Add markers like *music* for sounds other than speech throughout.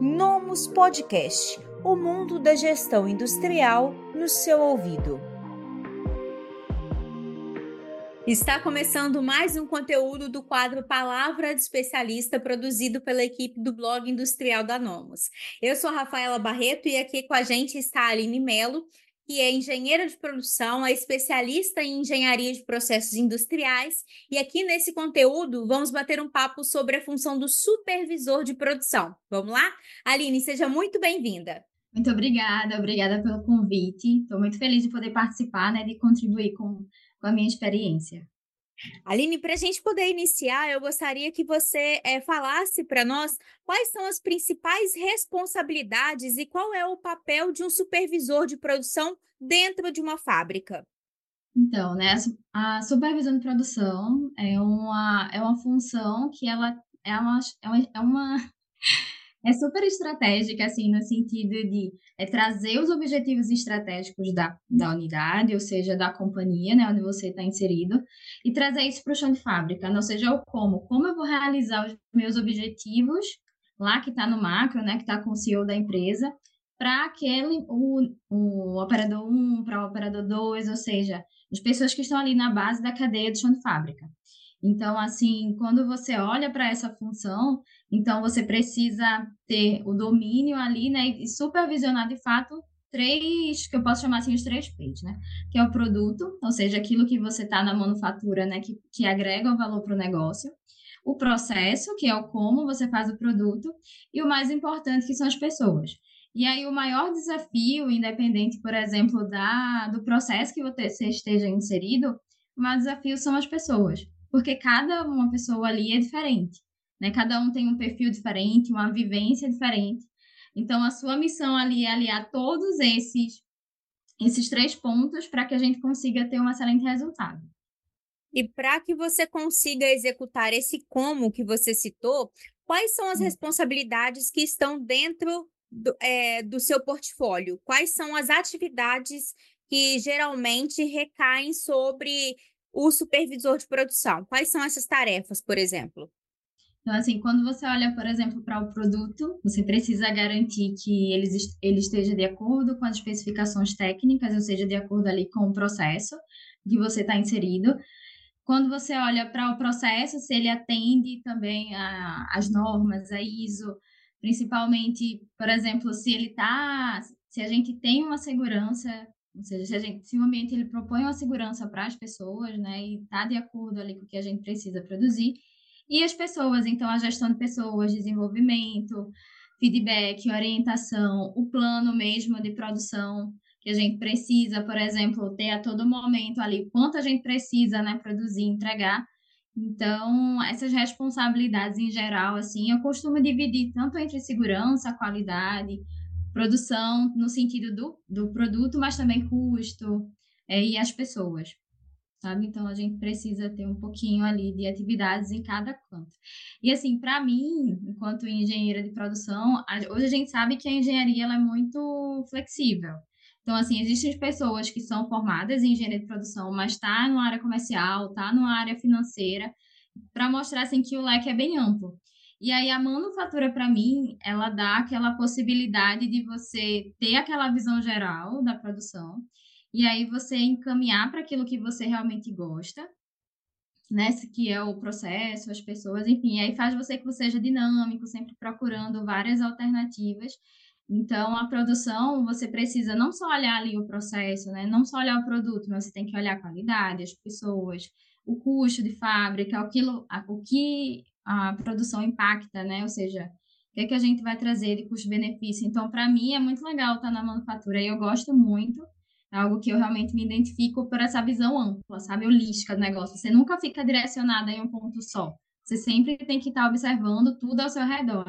Nomus Podcast o mundo da gestão industrial no seu ouvido. Está começando mais um conteúdo do quadro Palavra de Especialista, produzido pela equipe do blog industrial da Nomos. Eu sou Rafaela Barreto e aqui com a gente está a Aline Melo, que é engenheira de produção, é especialista em engenharia de processos industriais. E aqui nesse conteúdo vamos bater um papo sobre a função do supervisor de produção. Vamos lá? Aline, seja muito bem-vinda. Muito obrigada, obrigada pelo convite. Estou muito feliz de poder participar, né, de contribuir com, com a minha experiência. Aline, para a gente poder iniciar, eu gostaria que você é, falasse para nós quais são as principais responsabilidades e qual é o papel de um supervisor de produção dentro de uma fábrica. Então, né, a supervisão de produção é uma, é uma função que ela é uma, é uma, é uma é super estratégica, assim, no sentido de é, trazer os objetivos estratégicos da, da unidade, ou seja, da companhia, né, onde você está inserido, e trazer isso para o chão de fábrica, ou seja, o como, como eu vou realizar os meus objetivos, lá que está no macro, né, que está com o CEO da empresa, para aquele, o, o operador 1, para o operador 2, ou seja, as pessoas que estão ali na base da cadeia do chão de fábrica. Então, assim, quando você olha para essa função, então você precisa ter o domínio ali, né, e supervisionar de fato três, que eu posso chamar assim os três P's, né? Que é o produto, ou seja, aquilo que você está na manufatura, né, que, que agrega o valor para o negócio. O processo, que é o como você faz o produto. E o mais importante, que são as pessoas. E aí, o maior desafio, independente, por exemplo, da, do processo que você esteja inserido, o maior desafio são as pessoas porque cada uma pessoa ali é diferente, né? Cada um tem um perfil diferente, uma vivência diferente. Então, a sua missão ali é aliar todos esses esses três pontos para que a gente consiga ter um excelente resultado. E para que você consiga executar esse como que você citou, quais são as hum. responsabilidades que estão dentro do, é, do seu portfólio? Quais são as atividades que geralmente recaem sobre o supervisor de produção? Quais são essas tarefas, por exemplo? Então, assim, quando você olha, por exemplo, para o produto, você precisa garantir que ele, ele esteja de acordo com as especificações técnicas, ou seja, de acordo ali com o processo que você está inserido. Quando você olha para o processo, se ele atende também às normas, a ISO, principalmente, por exemplo, se ele está, se a gente tem uma segurança ou seja, se, a gente, se o ambiente ele propõe uma segurança para as pessoas, né, e está de acordo ali com o que a gente precisa produzir, e as pessoas, então a gestão de pessoas, desenvolvimento, feedback, orientação, o plano mesmo de produção que a gente precisa, por exemplo, ter a todo momento ali quanto a gente precisa, né, produzir, entregar. Então, essas responsabilidades em geral, assim, eu costumo dividir tanto entre segurança, qualidade, produção no sentido do, do produto, mas também custo é, e as pessoas, sabe? Então a gente precisa ter um pouquinho ali de atividades em cada canto. E assim, para mim, enquanto engenheira de produção, hoje a gente sabe que a engenharia ela é muito flexível. Então, assim, existem pessoas que são formadas em engenharia de produção, mas está numa área comercial, está numa área financeira, para mostrar assim que o leque é bem amplo. E aí a manufatura para mim, ela dá aquela possibilidade de você ter aquela visão geral da produção e aí você encaminhar para aquilo que você realmente gosta, né, que é o processo, as pessoas, enfim, aí faz você que você seja dinâmico, sempre procurando várias alternativas. Então, a produção, você precisa não só olhar ali o processo, né, não só olhar o produto, mas você tem que olhar a qualidade, as pessoas, o custo de fábrica, aquilo, o que a produção impacta, né? Ou seja, o que, é que a gente vai trazer de custo-benefício. Então, para mim, é muito legal estar na manufatura e eu gosto muito. É algo que eu realmente me identifico por essa visão ampla, sabe? Holística do negócio. Você nunca fica direcionada em um ponto só. Você sempre tem que estar observando tudo ao seu redor.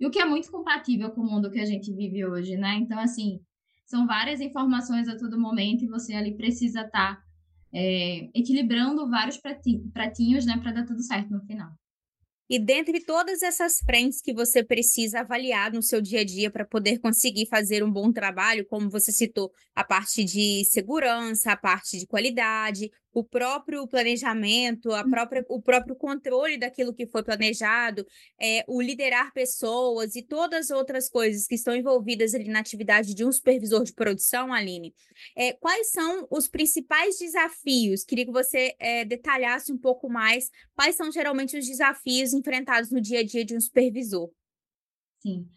E o que é muito compatível com o mundo que a gente vive hoje, né? Então, assim, são várias informações a todo momento e você ali precisa estar é, equilibrando vários pratinhos, né, para dar tudo certo no final. E dentre todas essas frentes que você precisa avaliar no seu dia a dia para poder conseguir fazer um bom trabalho, como você citou, a parte de segurança, a parte de qualidade, o próprio planejamento, a própria, o próprio controle daquilo que foi planejado, é, o liderar pessoas e todas as outras coisas que estão envolvidas ali na atividade de um supervisor de produção, Aline, é, quais são os principais desafios? Queria que você é, detalhasse um pouco mais quais são geralmente os desafios enfrentados no dia a dia de um supervisor. Sim.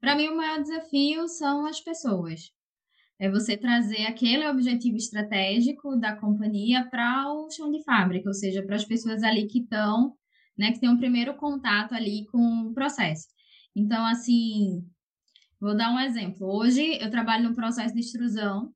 Para mim, o maior desafio são as pessoas. É você trazer aquele objetivo estratégico da companhia para o chão de fábrica, ou seja, para as pessoas ali que estão, né, que têm um primeiro contato ali com o processo. Então, assim, vou dar um exemplo. Hoje eu trabalho no processo de extrusão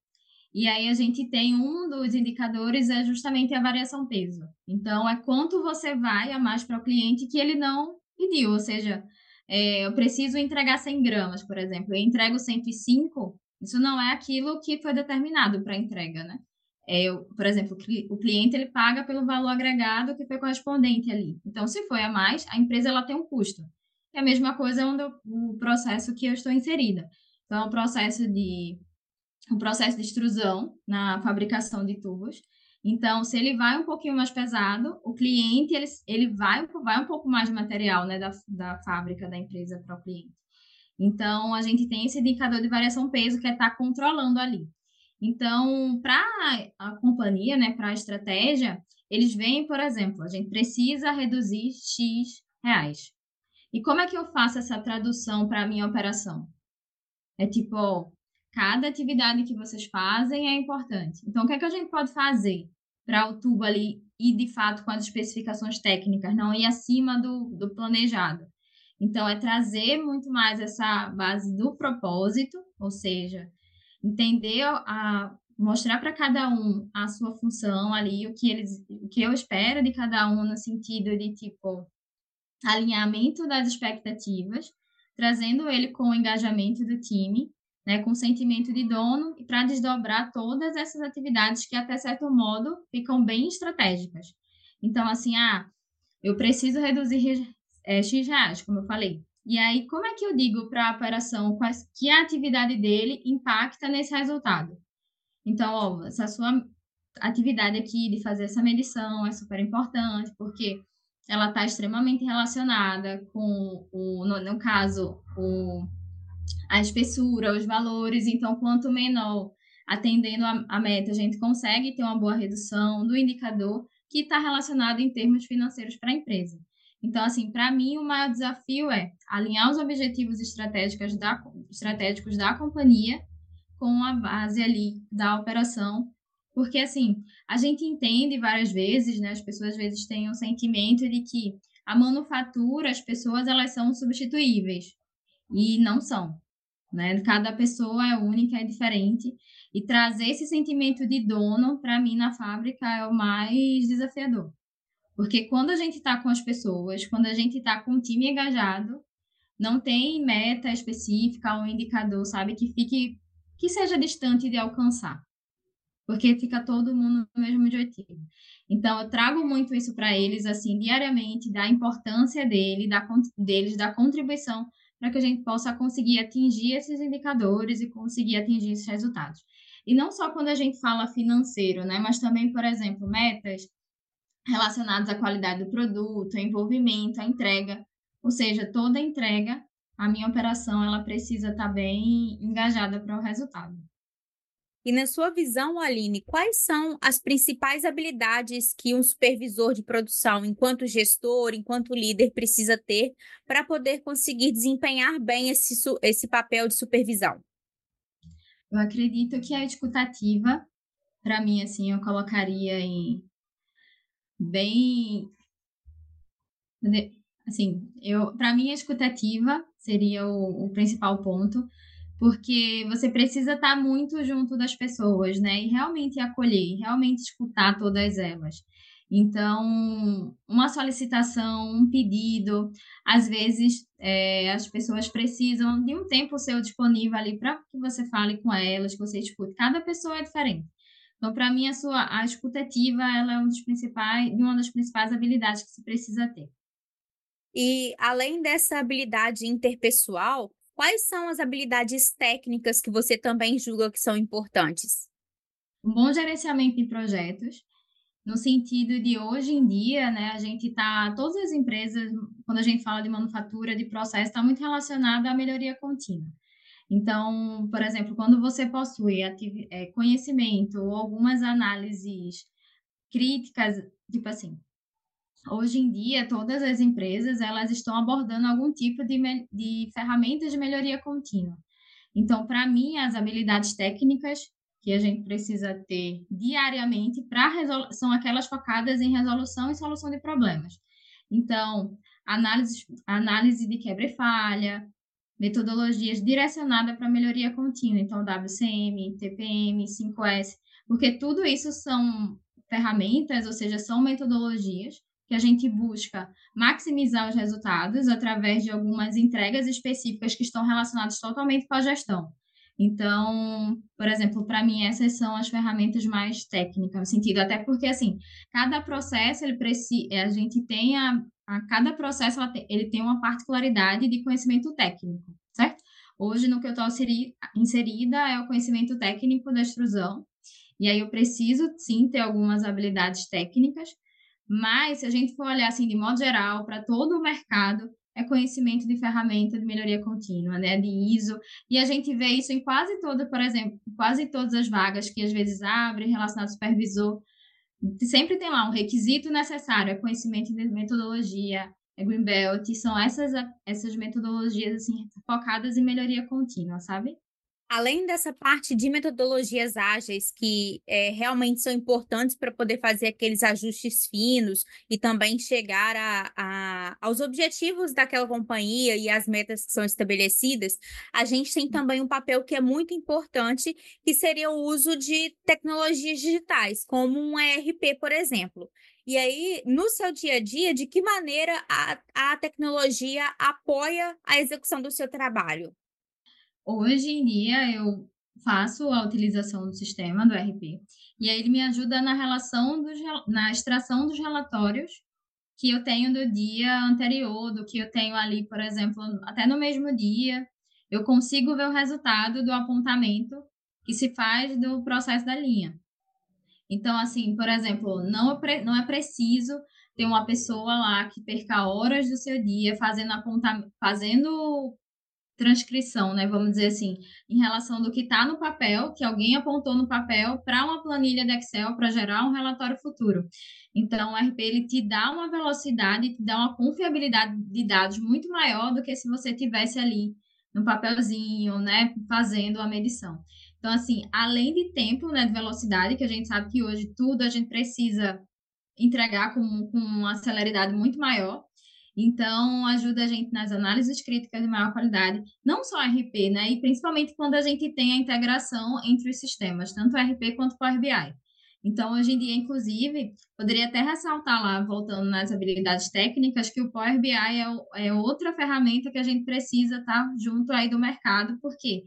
e aí a gente tem um dos indicadores é justamente a variação peso. Então, é quanto você vai a mais para o cliente que ele não pediu, ou seja, é, eu preciso entregar 100 gramas, por exemplo, eu entrego 105, isso não é aquilo que foi determinado para entrega, né? É, eu, por exemplo, o cliente ele paga pelo valor agregado que foi correspondente ali. Então, se foi a mais, a empresa ela tem um custo. É a mesma coisa onde eu, o processo que eu estou inserida. Então, o processo de o processo de extrusão na fabricação de tubos. Então, se ele vai um pouquinho mais pesado, o cliente ele, ele vai, vai um pouco mais de material né, da, da fábrica, da empresa para o cliente. Então, a gente tem esse indicador de variação peso que é estar tá controlando ali. Então, para a companhia, né, para a estratégia, eles veem, por exemplo, a gente precisa reduzir X reais. E como é que eu faço essa tradução para a minha operação? É tipo, ó, cada atividade que vocês fazem é importante. Então, o que é que a gente pode fazer para o tubo ali ir de fato com as especificações técnicas, não ir acima do, do planejado? Então, é trazer muito mais essa base do propósito, ou seja, entender a, mostrar para cada um a sua função ali, o que eles, o que eu espero de cada um no sentido de tipo alinhamento das expectativas, trazendo ele com o engajamento do time né, com sentimento de dono e para desdobrar todas essas atividades que até certo modo ficam bem estratégicas. Então, assim, ah, eu preciso reduzir é, X reais, como eu falei. E aí, como é que eu digo para a operação quais, que a atividade dele impacta nesse resultado? Então, ó, essa sua atividade aqui de fazer essa medição é super importante, porque ela está extremamente relacionada com, o, no, no caso, o a espessura, os valores. Então, quanto menor atendendo a, a meta, a gente consegue ter uma boa redução do indicador que está relacionado em termos financeiros para a empresa. Então, assim, para mim, o maior desafio é alinhar os objetivos estratégicos da, estratégicos da companhia com a base ali da operação, porque, assim, a gente entende várias vezes, né, as pessoas às vezes têm um sentimento de que a manufatura, as pessoas, elas são substituíveis, e não são né? Cada pessoa é única, é diferente. E trazer esse sentimento de dono, para mim, na fábrica é o mais desafiador. Porque quando a gente está com as pessoas, quando a gente está com o time engajado, não tem meta específica, um indicador, sabe, que fique que seja distante de alcançar. Porque fica todo mundo no mesmo objetivo. Então, eu trago muito isso para eles, assim, diariamente, da importância dele, da, deles, da contribuição para que a gente possa conseguir atingir esses indicadores e conseguir atingir esses resultados. E não só quando a gente fala financeiro, né, mas também, por exemplo, metas relacionadas à qualidade do produto, envolvimento, a entrega, ou seja, toda entrega, a minha operação ela precisa estar tá bem engajada para o resultado. E na sua visão, Aline, quais são as principais habilidades que um supervisor de produção, enquanto gestor, enquanto líder, precisa ter para poder conseguir desempenhar bem esse, esse papel de supervisão? Eu acredito que a escutativa, para mim, assim, eu colocaria em bem assim, eu para mim a escutativa seria o, o principal ponto, porque você precisa estar muito junto das pessoas, né? E realmente acolher, realmente escutar todas elas. Então, uma solicitação, um pedido, às vezes é, as pessoas precisam de um tempo seu disponível ali para que você fale com elas, que você escute. Cada pessoa é diferente. Então, para mim, a sua a escutativa ela é um dos principais, uma das principais habilidades que se precisa ter. E além dessa habilidade interpessoal, Quais são as habilidades técnicas que você também julga que são importantes? Um bom gerenciamento de projetos no sentido de hoje em dia, né, a gente está, todas as empresas, quando a gente fala de manufatura, de processo, está muito relacionada à melhoria contínua. Então, por exemplo, quando você possui é, conhecimento ou algumas análises críticas, tipo assim, hoje em dia todas as empresas elas estão abordando algum tipo de, de ferramentas de melhoria contínua. Então, para mim, as habilidades técnicas que a gente precisa ter diariamente para são aquelas focadas em resolução e solução de problemas. Então, análise, análise de quebra e falha, metodologias direcionadas para melhoria contínua, então WCM, TPM, 5S, porque tudo isso são ferramentas, ou seja, são metodologias que a gente busca maximizar os resultados através de algumas entregas específicas que estão relacionadas totalmente com a gestão. Então, por exemplo, para mim essas são as ferramentas mais técnicas, no sentido até porque assim, cada processo ele precisa, a gente tem a, a cada processo tem, ele tem uma particularidade de conhecimento técnico, certo? Hoje no que eu estou inserida é o conhecimento técnico da extrusão, e aí eu preciso sim ter algumas habilidades técnicas, mas se a gente for olhar assim de modo geral para todo o mercado, é conhecimento de ferramenta de melhoria contínua, né, de ISO, e a gente vê isso em quase toda, por exemplo, quase todas as vagas que às vezes abrem relacionado ao supervisor, sempre tem lá um requisito necessário, é conhecimento de metodologia, é Greenbelt, são essas, essas metodologias assim, focadas em melhoria contínua, sabe? Além dessa parte de metodologias ágeis que é, realmente são importantes para poder fazer aqueles ajustes finos e também chegar a, a, aos objetivos daquela companhia e as metas que são estabelecidas, a gente tem também um papel que é muito importante, que seria o uso de tecnologias digitais, como um ERP, por exemplo. E aí, no seu dia a dia, de que maneira a, a tecnologia apoia a execução do seu trabalho? Hoje em dia eu faço a utilização do sistema do RP e aí ele me ajuda na relação dos, na extração dos relatórios que eu tenho do dia anterior, do que eu tenho ali, por exemplo, até no mesmo dia, eu consigo ver o resultado do apontamento que se faz do processo da linha. Então, assim, por exemplo, não é, não é preciso ter uma pessoa lá que perca horas do seu dia fazendo apontamento, fazendo transcrição, né? Vamos dizer assim, em relação do que está no papel, que alguém apontou no papel, para uma planilha de Excel para gerar um relatório futuro. Então, o RP ele te dá uma velocidade, te dá uma confiabilidade de dados muito maior do que se você tivesse ali no papelzinho, né, fazendo a medição. Então, assim, além de tempo, né, de velocidade, que a gente sabe que hoje tudo a gente precisa entregar com, com uma celeridade muito maior, então, ajuda a gente nas análises críticas de maior qualidade, não só RP, né? E principalmente quando a gente tem a integração entre os sistemas, tanto RP quanto Power BI. Então, hoje em dia, inclusive, poderia até ressaltar lá, voltando nas habilidades técnicas, que o Power BI é, é outra ferramenta que a gente precisa estar tá junto aí do mercado, porque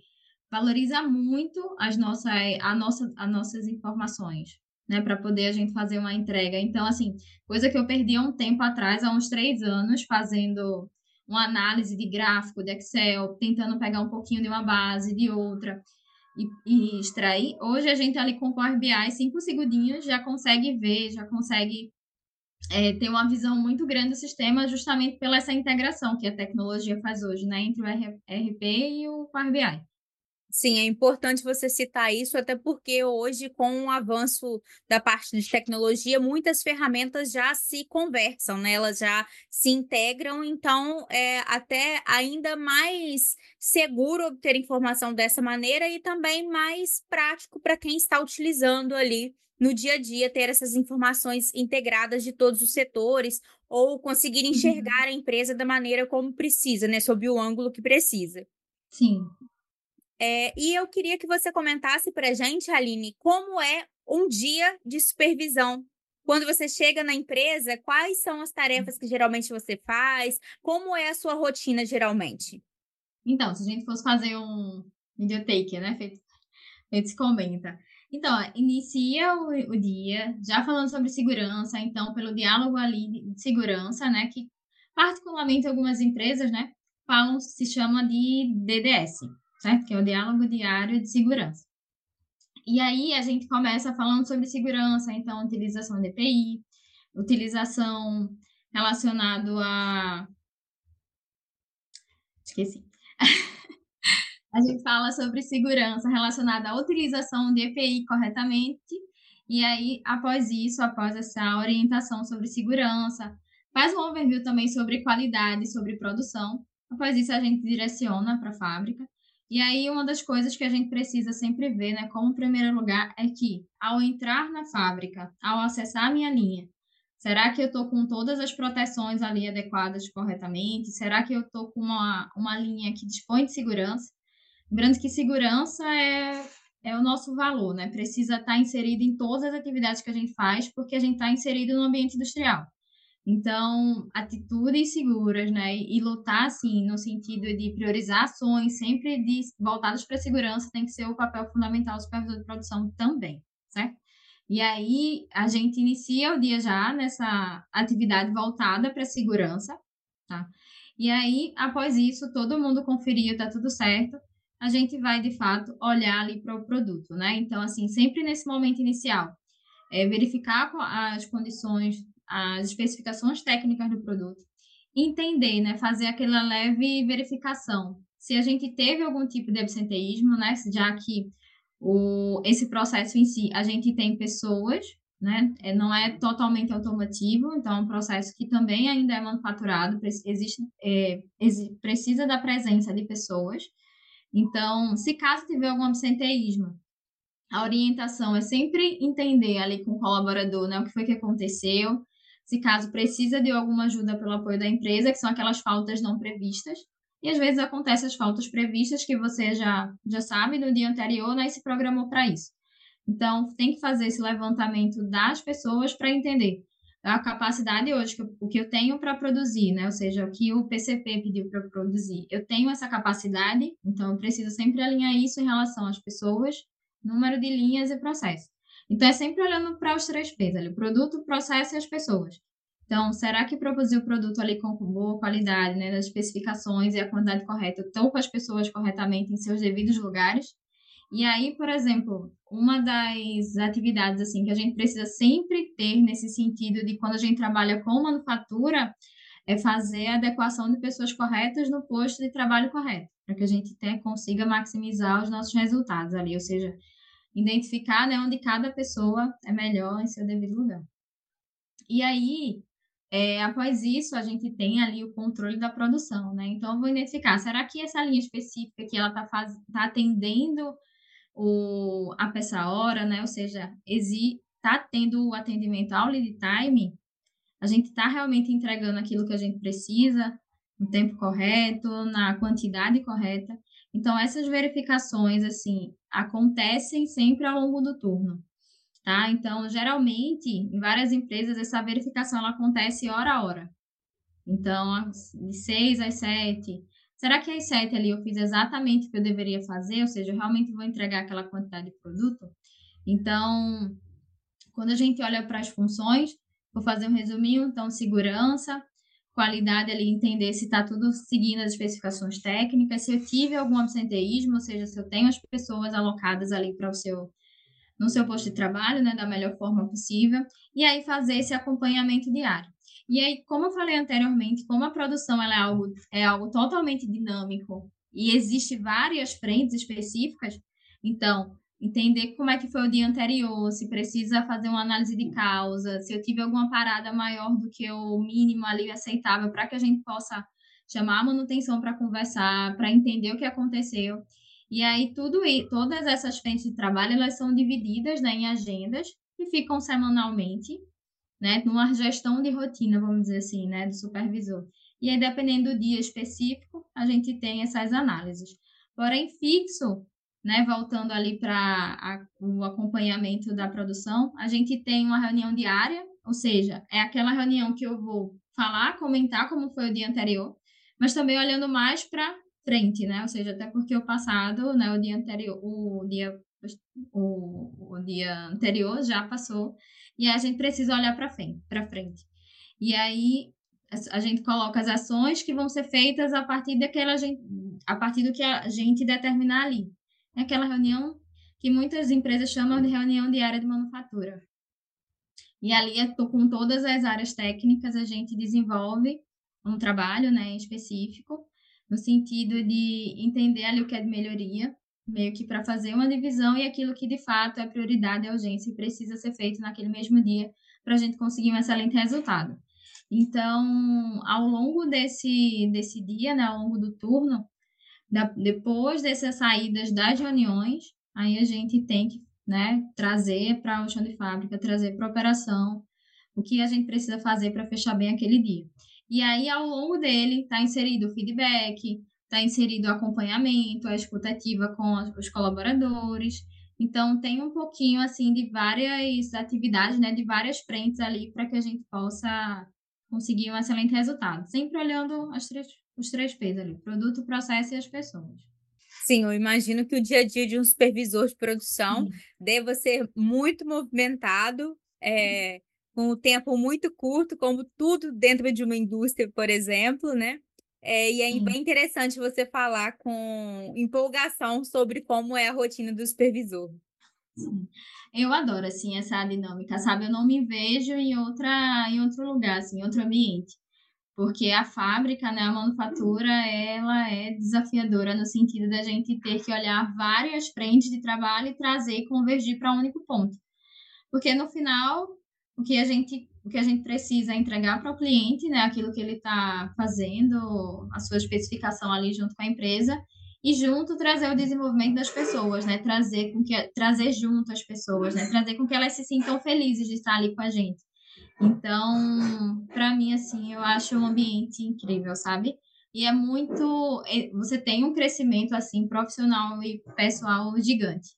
valoriza muito as nossas, a nossa, as nossas informações né, para poder a gente fazer uma entrega. Então, assim, coisa que eu perdi há um tempo atrás, há uns três anos, fazendo uma análise de gráfico de Excel, tentando pegar um pouquinho de uma base, de outra, e, e extrair. Hoje a gente ali com o Power BI, cinco segundinhos, já consegue ver, já consegue é, ter uma visão muito grande do sistema, justamente pela essa integração que a tecnologia faz hoje, né, entre o RP e o Power BI. Sim, é importante você citar isso, até porque hoje, com o avanço da parte de tecnologia, muitas ferramentas já se conversam, né? Elas já se integram, então é até ainda mais seguro obter informação dessa maneira e também mais prático para quem está utilizando ali no dia a dia ter essas informações integradas de todos os setores ou conseguir uhum. enxergar a empresa da maneira como precisa, né? Sob o ângulo que precisa. Sim, é, e eu queria que você comentasse para a gente, Aline, como é um dia de supervisão. Quando você chega na empresa, quais são as tarefas que geralmente você faz? Como é a sua rotina geralmente? Então, se a gente fosse fazer um videotake, né? Feito, feito se comenta. Então, inicia o, o, dia já falando sobre segurança, então, pelo diálogo ali de segurança, né? Que particularmente algumas empresas, né? Falam, se chama de DDS, certo? Que é o diálogo diário de segurança. E aí a gente começa falando sobre segurança, então utilização de EPI, utilização relacionado a esqueci. *laughs* a gente fala sobre segurança relacionada à utilização de EPI corretamente. E aí, após isso, após essa orientação sobre segurança, faz um overview também sobre qualidade, sobre produção. Após isso, a gente direciona para a fábrica. E aí, uma das coisas que a gente precisa sempre ver, né, como primeiro lugar, é que ao entrar na fábrica, ao acessar a minha linha, será que eu estou com todas as proteções ali adequadas corretamente? Será que eu estou com uma, uma linha que dispõe de segurança? Lembrando que segurança é, é o nosso valor, né? Precisa estar inserido em todas as atividades que a gente faz, porque a gente está inserido no ambiente industrial. Então, atitudes seguras, né? E lutar, assim, no sentido de priorizar ações, sempre de, voltadas para a segurança, tem que ser o papel fundamental do supervisor de produção também, certo? E aí, a gente inicia o dia já nessa atividade voltada para a segurança, tá? E aí, após isso, todo mundo conferiu, tá tudo certo, a gente vai, de fato, olhar ali para o produto, né? Então, assim, sempre nesse momento inicial, é verificar as condições as especificações técnicas do produto, entender, né, fazer aquela leve verificação se a gente teve algum tipo de absenteísmo, né, já que o, esse processo em si, a gente tem pessoas, né, é, não é totalmente automativo, então é um processo que também ainda é manufaturado, existe, é, precisa da presença de pessoas. Então, se caso tiver algum absenteísmo, a orientação é sempre entender ali com o colaborador, né, o que foi que aconteceu, se caso precisa de alguma ajuda pelo apoio da empresa, que são aquelas faltas não previstas. E às vezes acontecem as faltas previstas que você já, já sabe no dia anterior, né, e se programou para isso. Então, tem que fazer esse levantamento das pessoas para entender a capacidade hoje, o que eu tenho para produzir, né? Ou seja, o que o PCP pediu para produzir. Eu tenho essa capacidade, então eu preciso sempre alinhar isso em relação às pessoas, número de linhas e processo. Então, é sempre olhando para os três P's, ali, o produto, o processo e as pessoas. Então, será que produzir o produto ali com boa qualidade, né, das especificações e a quantidade correta, estão com as pessoas corretamente em seus devidos lugares? E aí, por exemplo, uma das atividades assim que a gente precisa sempre ter nesse sentido de quando a gente trabalha com manufatura é fazer a adequação de pessoas corretas no posto de trabalho correto, para que a gente até consiga maximizar os nossos resultados ali, ou seja, identificar né, onde cada pessoa é melhor em seu devido lugar. E aí, é, após isso, a gente tem ali o controle da produção, né? Então, eu vou identificar, será que essa linha específica que ela está tá atendendo o, a peça hora, né? Ou seja, está tendo o atendimento ao lead time, a gente está realmente entregando aquilo que a gente precisa, no tempo correto, na quantidade correta. Então, essas verificações, assim, acontecem sempre ao longo do turno, tá? Então, geralmente, em várias empresas, essa verificação ela acontece hora a hora. Então, de seis às sete. Será que às sete ali eu fiz exatamente o que eu deveria fazer? Ou seja, eu realmente vou entregar aquela quantidade de produto? Então, quando a gente olha para as funções, vou fazer um resuminho, então, segurança, qualidade ali, entender se está tudo seguindo as especificações técnicas, se eu tive algum absenteísmo, ou seja, se eu tenho as pessoas alocadas ali para o seu no seu posto de trabalho, né, da melhor forma possível, e aí fazer esse acompanhamento diário. E aí, como eu falei anteriormente, como a produção ela é algo é algo totalmente dinâmico e existe várias frentes específicas, então entender como é que foi o dia anterior, se precisa fazer uma análise de causa, se eu tive alguma parada maior do que o mínimo ali aceitável para que a gente possa chamar a manutenção para conversar, para entender o que aconteceu. E aí tudo e todas essas frentes de trabalho elas são divididas né, em agendas que ficam semanalmente, né, numa gestão de rotina, vamos dizer assim, né, do supervisor. E aí dependendo do dia específico, a gente tem essas análises. Porém, fixo né, voltando ali para o acompanhamento da produção, a gente tem uma reunião diária, ou seja, é aquela reunião que eu vou falar, comentar como foi o dia anterior, mas também olhando mais para frente, né? Ou seja, até porque o passado, né, o dia anterior, o dia o, o dia anterior já passou e a gente precisa olhar para frente, para frente. E aí a gente coloca as ações que vão ser feitas a partir daquela a partir do que a gente determinar ali. É aquela reunião que muitas empresas chamam de reunião diária de manufatura. E ali, é com todas as áreas técnicas, a gente desenvolve um trabalho né, específico, no sentido de entender ali o que é de melhoria, meio que para fazer uma divisão e aquilo que de fato é prioridade, é urgência e precisa ser feito naquele mesmo dia para a gente conseguir um excelente resultado. Então, ao longo desse, desse dia, né, ao longo do turno, da, depois dessas saídas das reuniões, aí a gente tem que né? Trazer para o chão de fábrica, trazer para a operação o que a gente precisa fazer para fechar bem aquele dia. E aí, ao longo dele, está inserido o feedback, está inserido o acompanhamento, a escutativa com os colaboradores. Então, tem um pouquinho, assim, de várias atividades, né? De várias frentes ali para que a gente possa conseguir um excelente resultado. Sempre olhando as três, os três P's ali, produto, processo e as pessoas. Sim, eu imagino que o dia a dia de um supervisor de produção deva ser muito movimentado, é, com o tempo muito curto, como tudo dentro de uma indústria, por exemplo, né? É, e é bem interessante você falar com empolgação sobre como é a rotina do supervisor. Sim. Eu adoro assim essa dinâmica, sabe? Eu não me vejo em outra em outro lugar, assim, em outro ambiente porque a fábrica, né, a manufatura, ela é desafiadora no sentido da gente ter que olhar várias frentes de trabalho e trazer e convergir para um único ponto. Porque no final, o que a gente, o que a gente precisa é entregar para o cliente, né, aquilo que ele está fazendo, a sua especificação ali junto com a empresa, e junto trazer o desenvolvimento das pessoas, né, trazer com que trazer junto as pessoas, né, trazer com que elas se sintam felizes de estar ali com a gente. Então, para mim, assim, eu acho um ambiente incrível, sabe? E é muito. Você tem um crescimento, assim, profissional e pessoal gigante.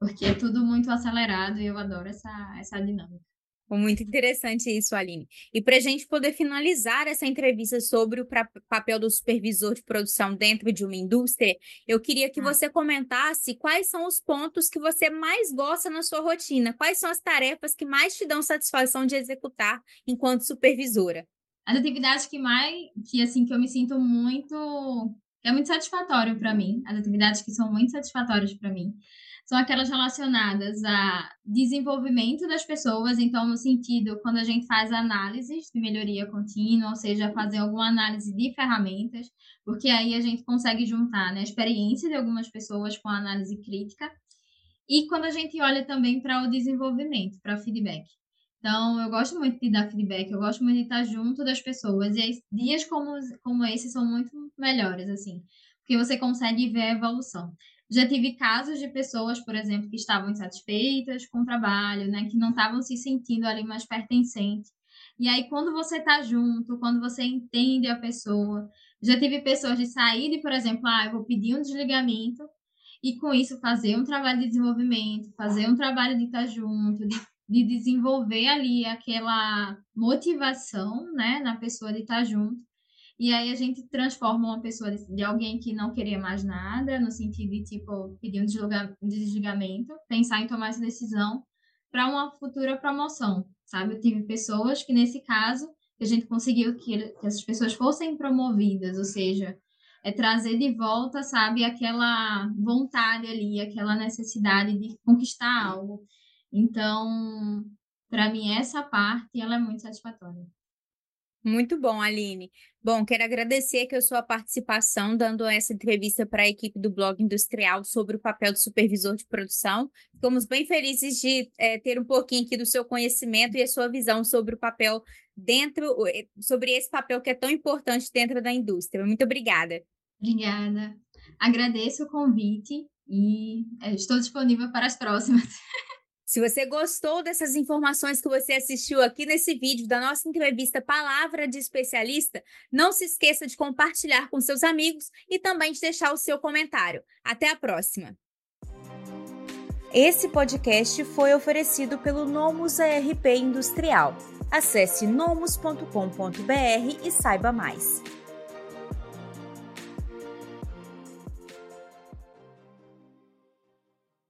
Porque é tudo muito acelerado e eu adoro essa, essa dinâmica. Muito interessante isso, Aline. E para a gente poder finalizar essa entrevista sobre o papel do supervisor de produção dentro de uma indústria, eu queria que ah. você comentasse quais são os pontos que você mais gosta na sua rotina, quais são as tarefas que mais te dão satisfação de executar enquanto supervisora. As atividades que mais, que assim, que eu me sinto muito, é muito satisfatório para mim, as atividades que são muito satisfatórias para mim, são aquelas relacionadas a desenvolvimento das pessoas, então, no sentido, quando a gente faz análises de melhoria contínua, ou seja, fazer alguma análise de ferramentas, porque aí a gente consegue juntar né, a experiência de algumas pessoas com a análise crítica, e quando a gente olha também para o desenvolvimento, para feedback. Então, eu gosto muito de dar feedback, eu gosto muito de estar junto das pessoas, e dias como, como esse são muito melhores, assim, porque você consegue ver a evolução. Já tive casos de pessoas, por exemplo, que estavam insatisfeitas com o trabalho, né, que não estavam se sentindo ali mais pertencentes. E aí, quando você tá junto, quando você entende a pessoa, já tive pessoas de sair de, por exemplo, ah, eu vou pedir um desligamento e com isso fazer um trabalho de desenvolvimento, fazer um trabalho de estar junto, de, de desenvolver ali aquela motivação, né, na pessoa de estar junto. E aí a gente transforma uma pessoa de, de alguém que não queria mais nada, no sentido de, tipo, pedir um desligamento, pensar em tomar essa decisão para uma futura promoção, sabe? Eu tive pessoas que, nesse caso, a gente conseguiu que, que essas pessoas fossem promovidas, ou seja, é trazer de volta, sabe, aquela vontade ali, aquela necessidade de conquistar algo. Então, para mim, essa parte, ela é muito satisfatória. Muito bom, Aline. Bom, quero agradecer aqui a sua participação, dando essa entrevista para a equipe do Blog Industrial sobre o papel do supervisor de produção. Ficamos bem felizes de é, ter um pouquinho aqui do seu conhecimento e a sua visão sobre o papel dentro, eh, sobre esse papel que é tão importante dentro da indústria. Muito obrigada. Obrigada. Agradeço o convite e eh, estou disponível para as próximas. *laughs* Se você gostou dessas informações que você assistiu aqui nesse vídeo da nossa entrevista Palavra de Especialista, não se esqueça de compartilhar com seus amigos e também de deixar o seu comentário. Até a próxima! Esse podcast foi oferecido pelo Nomus ARP Industrial. Acesse nomus.com.br e saiba mais.